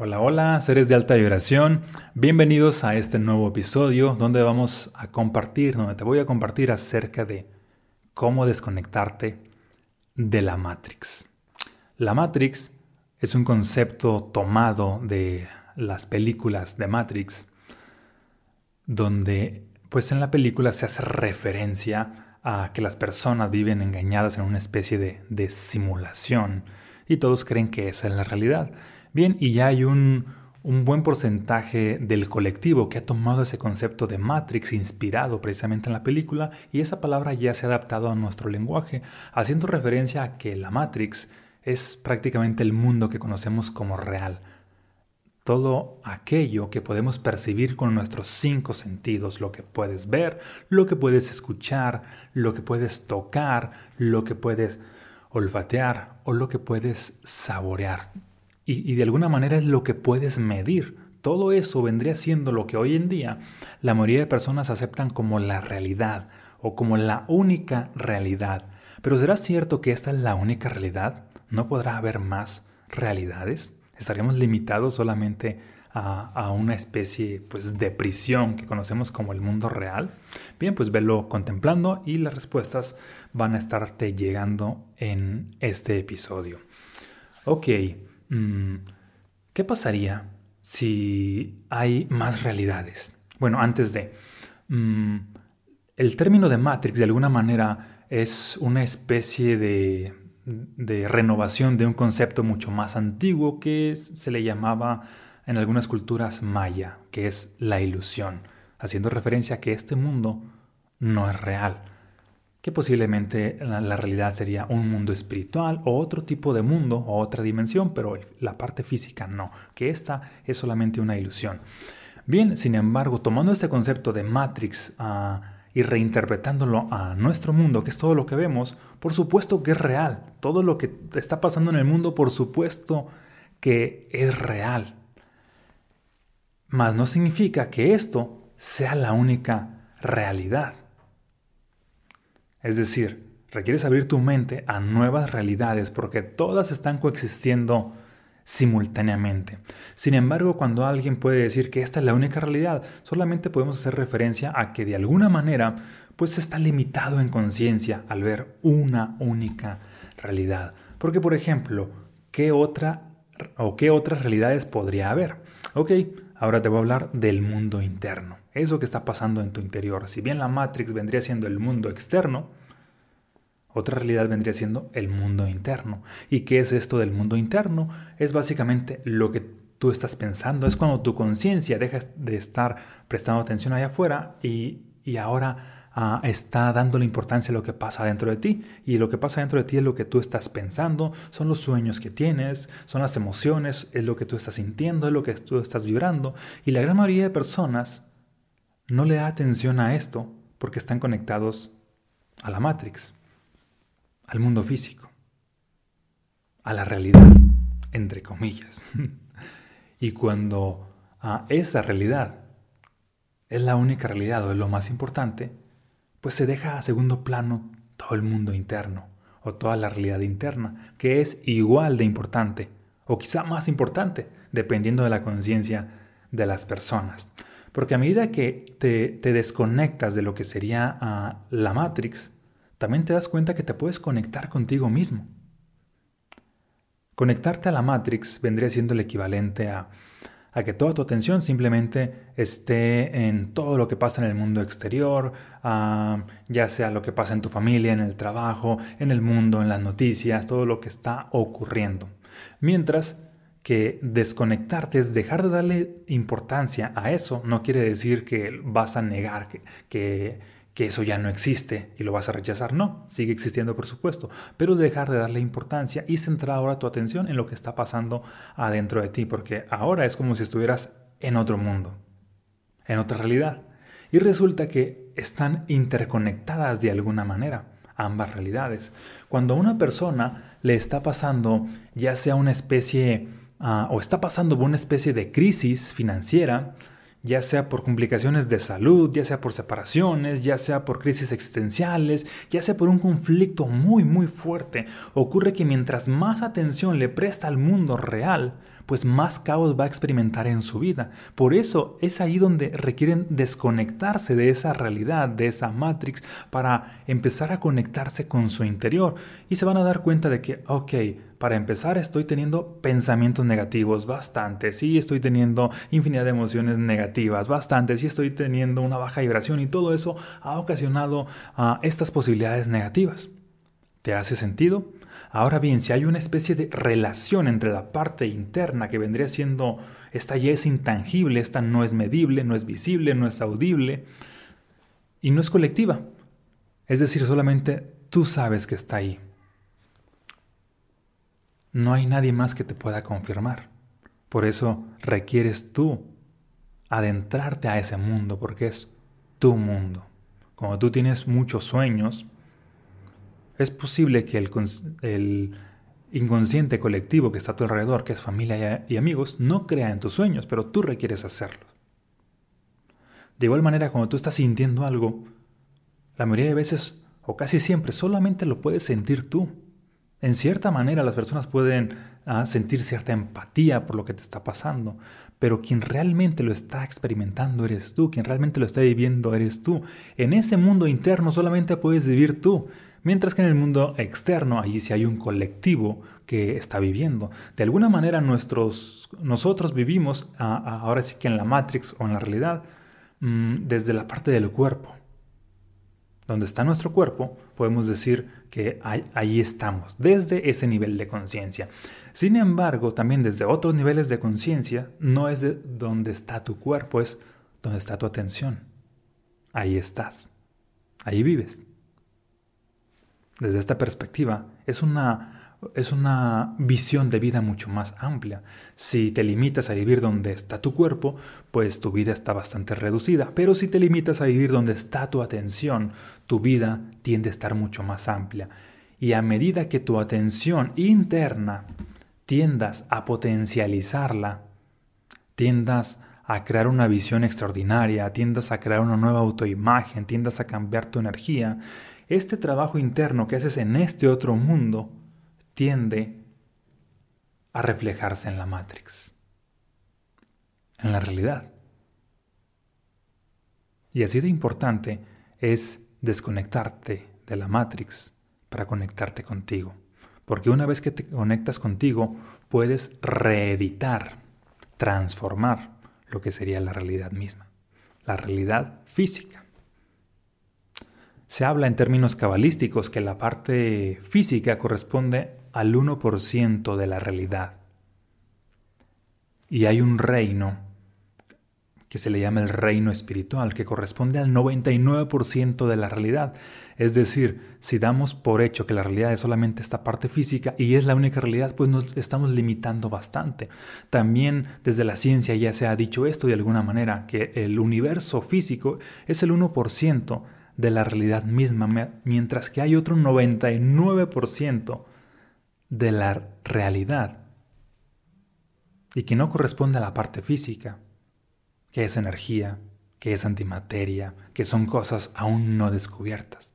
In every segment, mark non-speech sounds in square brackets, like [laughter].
Hola, hola, seres de alta vibración. Bienvenidos a este nuevo episodio donde vamos a compartir, donde te voy a compartir acerca de cómo desconectarte de la Matrix. La Matrix es un concepto tomado de las películas de Matrix, donde pues en la película se hace referencia a que las personas viven engañadas en una especie de, de simulación y todos creen que esa es la realidad. Bien, y ya hay un, buen porcentaje del colectivo que ha tomado ese concepto de Matrix inspirado precisamente en la película y esa palabra ya se ha adaptado a nuestro lenguaje, haciendo referencia a que la Matrix es prácticamente el mundo que conocemos como real. Todo aquello que podemos percibir con nuestros cinco sentidos, lo que puedes ver, lo que puedes escuchar, lo que puedes tocar, lo que puedes olfatear o lo que puedes saborear y, de alguna manera es lo que puedes medir. Todo eso vendría siendo lo que hoy en día la mayoría de personas aceptan como la realidad o como la única realidad. Pero ¿será cierto que esta es la única realidad? ¿No podrá haber más realidades? ¿Estaríamos limitados solamente a, a, una especie pues, de prisión que conocemos como el mundo real? Bien, pues velo contemplando y las respuestas van a estarte llegando en este episodio. Ok, ¿qué pasaría si hay más realidades? Bueno, antes de... Mm, el término de Matrix de alguna manera es una especie de, de, renovación de un concepto mucho más antiguo que se le llamaba en algunas culturas maya, que es la ilusión, haciendo referencia a que este mundo no es real que posiblemente la, realidad sería un mundo espiritual o otro tipo de mundo o otra dimensión, pero la parte física no, que esta es solamente una ilusión. Bien, sin embargo, tomando este concepto de Matrix ah, y reinterpretándolo a nuestro mundo, que es todo lo que vemos, por supuesto que es real. Todo lo que está pasando en el mundo, por supuesto que es real. Mas no significa que esto sea la única realidad. Es decir, requieres abrir tu mente a nuevas realidades porque todas están coexistiendo simultáneamente. Sin embargo, cuando alguien puede decir que esta es la única realidad, solamente podemos hacer referencia a que de alguna manera pues está limitado en conciencia al ver una única realidad. Porque por ejemplo, ¿qué otra o qué otras realidades podría haber? Ok, ahora te voy a hablar del mundo interno. Eso que está pasando en tu interior. Si bien la Matrix vendría siendo el mundo externo, otra realidad vendría siendo el mundo interno. ¿Y qué es esto del mundo interno? Es básicamente lo que tú estás pensando. Es cuando tu conciencia deja de estar prestando atención allá afuera y, ahora ah, está dando la importancia a lo que pasa dentro de ti. Y lo que pasa dentro de ti es lo que tú estás pensando, son los sueños que tienes, son las emociones, es lo que tú estás sintiendo, es lo que tú estás vibrando. Y la gran mayoría de personas no le da atención a esto porque están conectados a la Matrix, al mundo físico, a la realidad, entre comillas. [laughs] y cuando a esa realidad es la única realidad o es lo más importante, pues se deja a segundo plano todo el mundo interno o toda la realidad interna, que es igual de importante o quizá más importante, dependiendo de la conciencia de las personas. Porque a medida que te, desconectas de lo que sería ah, la Matrix, también te das cuenta que te puedes conectar contigo mismo. Conectarte a la Matrix vendría siendo el equivalente a, a que toda tu atención simplemente esté en todo lo que pasa en el mundo exterior, ah, ya sea lo que pasa en tu familia, en el trabajo, en el mundo, en las noticias, todo lo que está ocurriendo. Mientras que desconectarte es dejar de darle importancia a eso, no quiere decir que vas a negar que, que, eso ya no existe y lo vas a rechazar, no, sigue existiendo por supuesto, pero dejar de darle importancia y centrar ahora tu atención en lo que está pasando adentro de ti, porque ahora es como si estuvieras en otro mundo, en otra realidad. Y resulta que están interconectadas de alguna manera ambas realidades. Cuando a una persona le está pasando ya sea una especie Ah, o está pasando por una especie de crisis financiera, ya sea por complicaciones de salud, ya sea por separaciones, ya sea por crisis existenciales, ya sea por un conflicto muy muy fuerte, ocurre que mientras más atención le presta al mundo real, pues más caos va a experimentar en su vida. Por eso es ahí donde requieren desconectarse de esa realidad, de esa matrix, para empezar a conectarse con su interior. Y se van a dar cuenta de que, ok, para empezar estoy teniendo pensamientos negativos bastantes y estoy teniendo infinidad de emociones negativas bastantes y estoy teniendo una baja vibración y todo eso ha ocasionado ah, estas posibilidades negativas. ¿Te hace sentido? Ahora bien, si hay una especie de relación entre la parte interna que vendría siendo, esta ya es intangible, esta no es medible, no es visible, no es audible y no es colectiva. Es decir, solamente tú sabes que está ahí. No hay nadie más que te pueda confirmar. Por eso requieres tú adentrarte a ese mundo, porque es tu mundo. Como tú tienes muchos sueños, es posible que el, inconsciente colectivo que está a tu alrededor, que es familia y amigos, no crea en tus sueños, pero tú requieres hacerlo. De igual manera, cuando tú estás sintiendo algo, la mayoría de veces, o casi siempre, solamente lo puedes sentir tú. En cierta manera las personas pueden ah, sentir cierta empatía por lo que te está pasando, pero quien realmente lo está experimentando eres tú, quien realmente lo está viviendo eres tú. En ese mundo interno solamente puedes vivir tú, mientras que en el mundo externo allí sí hay un colectivo que está viviendo. De alguna manera nuestros, nosotros vivimos ah, ah, ahora sí que en la Matrix o en la realidad mm, desde la parte del cuerpo donde está nuestro cuerpo, podemos decir que ahí, estamos, desde ese nivel de conciencia. Sin embargo, también desde otros niveles de conciencia, no es de donde está tu cuerpo, es donde está tu atención. Ahí estás, ahí vives. Desde esta perspectiva, es una es una visión de vida mucho más amplia. Si te limitas a vivir donde está tu cuerpo, pues tu vida está bastante reducida, pero si te limitas a vivir donde está tu atención, tu vida tiende a estar mucho más amplia. Y a medida que tu atención interna tiendas a potencializarla, tiendas a crear una visión extraordinaria, tiendas a crear una nueva autoimagen, tiendas a cambiar tu energía, este trabajo interno que haces en este otro mundo tiende a reflejarse en la Matrix, en la realidad. Y así de importante es desconectarte de la Matrix para conectarte contigo. Porque una vez que te conectas contigo, puedes reeditar, transformar lo que sería la realidad misma, la realidad física. Se habla en términos cabalísticos que la parte física corresponde al 1% de la realidad. Y hay un reino que se le llama el reino espiritual, que corresponde al 99% de la realidad. Es decir, si damos por hecho que la realidad es solamente esta parte física y es la única realidad, pues nos estamos limitando bastante. También desde la ciencia ya se ha dicho esto de alguna manera, que el universo físico es el 1% de la realidad misma, mientras que hay otro 99% de la realidad y que no corresponde a la parte física, que es energía, que es antimateria, que son cosas aún no descubiertas.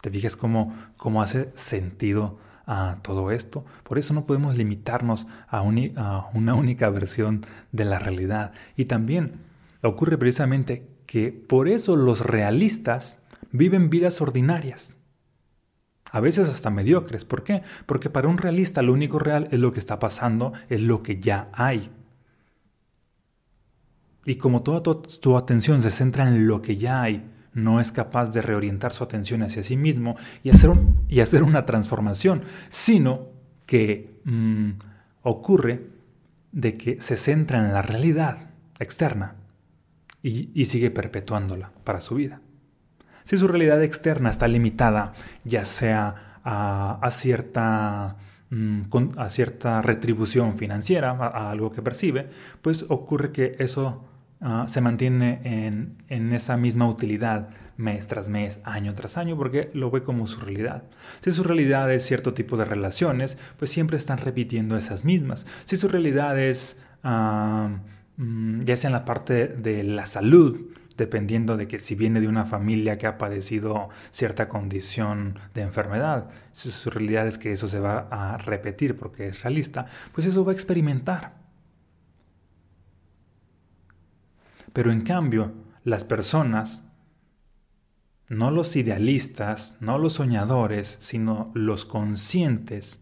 ¿Te fijas cómo, cómo hace sentido a todo esto? Por eso no podemos limitarnos a, a una única versión de la realidad. Y también ocurre precisamente que por eso los realistas viven vidas ordinarias a veces hasta mediocres. ¿Por qué? Porque para un realista lo único real es lo que está pasando, es lo que ya hay. Y como toda tu, atención se centra en lo que ya hay, no es capaz de reorientar su atención hacia sí mismo y hacer, y hacer una transformación, sino que mm, ocurre de que se centra en la realidad externa y sigue perpetuándola para su vida. Si su realidad externa está limitada, ya sea a, cierta mm, a cierta retribución financiera, a, algo que percibe, pues ocurre que eso ah, se mantiene en, en, esa misma utilidad mes tras mes, año tras año, porque lo ve como su realidad. Si su realidad es cierto tipo de relaciones, pues siempre están repitiendo esas mismas. Si su realidad es, ah, mm, ya sea en la parte de la salud, dependiendo de que si viene de una familia que ha padecido cierta condición de enfermedad, si su realidad es que eso se va a repetir porque es realista, pues eso va a experimentar. Pero en cambio, las personas, no los idealistas, no los soñadores, sino los conscientes,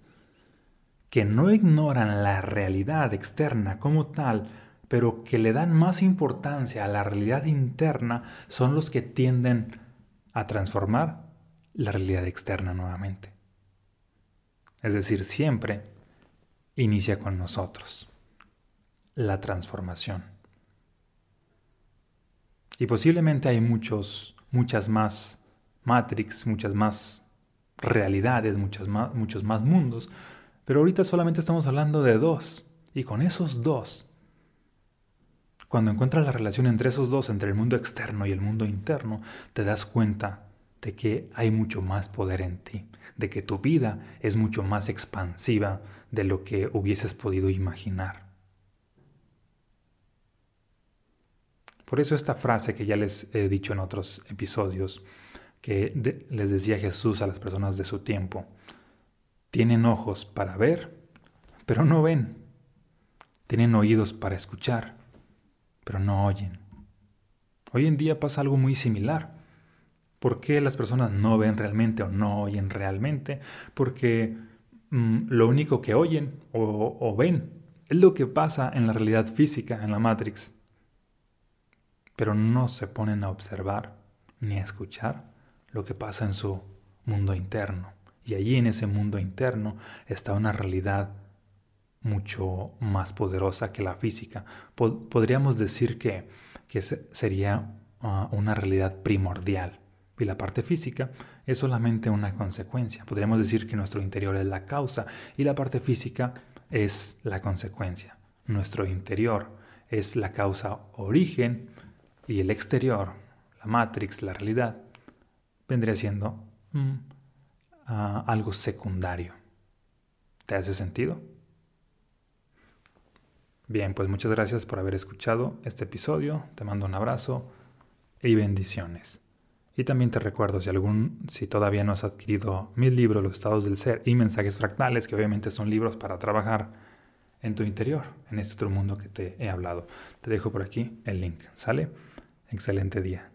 que no ignoran la realidad externa como tal, pero que le dan más importancia a la realidad interna, son los que tienden a transformar la realidad externa nuevamente. Es decir, siempre inicia con nosotros la transformación. Y posiblemente hay muchos, muchas más Matrix, muchas más realidades, muchos más, muchos más mundos, pero ahorita solamente estamos hablando de dos. Y con esos dos, cuando encuentras la relación entre esos dos, entre el mundo externo y el mundo interno, te das cuenta de que hay mucho más poder en ti, de que tu vida es mucho más expansiva de lo que hubieses podido imaginar. Por eso esta frase que ya les he dicho en otros episodios, que les decía Jesús a las personas de su tiempo, tienen ojos para ver, pero no ven. Tienen oídos para escuchar, pero no oyen. Hoy en día pasa algo muy similar. ¿Por qué las personas no ven realmente o no oyen realmente? Porque mm, lo único que oyen o, o ven es lo que pasa en la realidad física, en la Matrix. Pero no se ponen a observar ni a escuchar lo que pasa en su mundo interno. Y allí en ese mundo interno está una realidad mucho más poderosa que la física. podríamos decir que, que sería ah, una realidad primordial. Y la parte física es solamente una consecuencia. Podríamos decir que nuestro interior es la causa y la parte física es la consecuencia. Nuestro interior es la causa origen y el exterior, la matrix, la realidad, vendría siendo mm, algo secundario. ¿Te hace sentido? Bien, pues muchas gracias por haber escuchado este episodio. Te mando un abrazo y bendiciones. Y también te recuerdo, si, algún, si todavía no has adquirido mis libros, Los estados del ser y Mensajes fractales, que obviamente son libros para trabajar en tu interior, en este otro mundo que te he hablado. Te dejo por aquí el link. ¿Sale? Excelente día.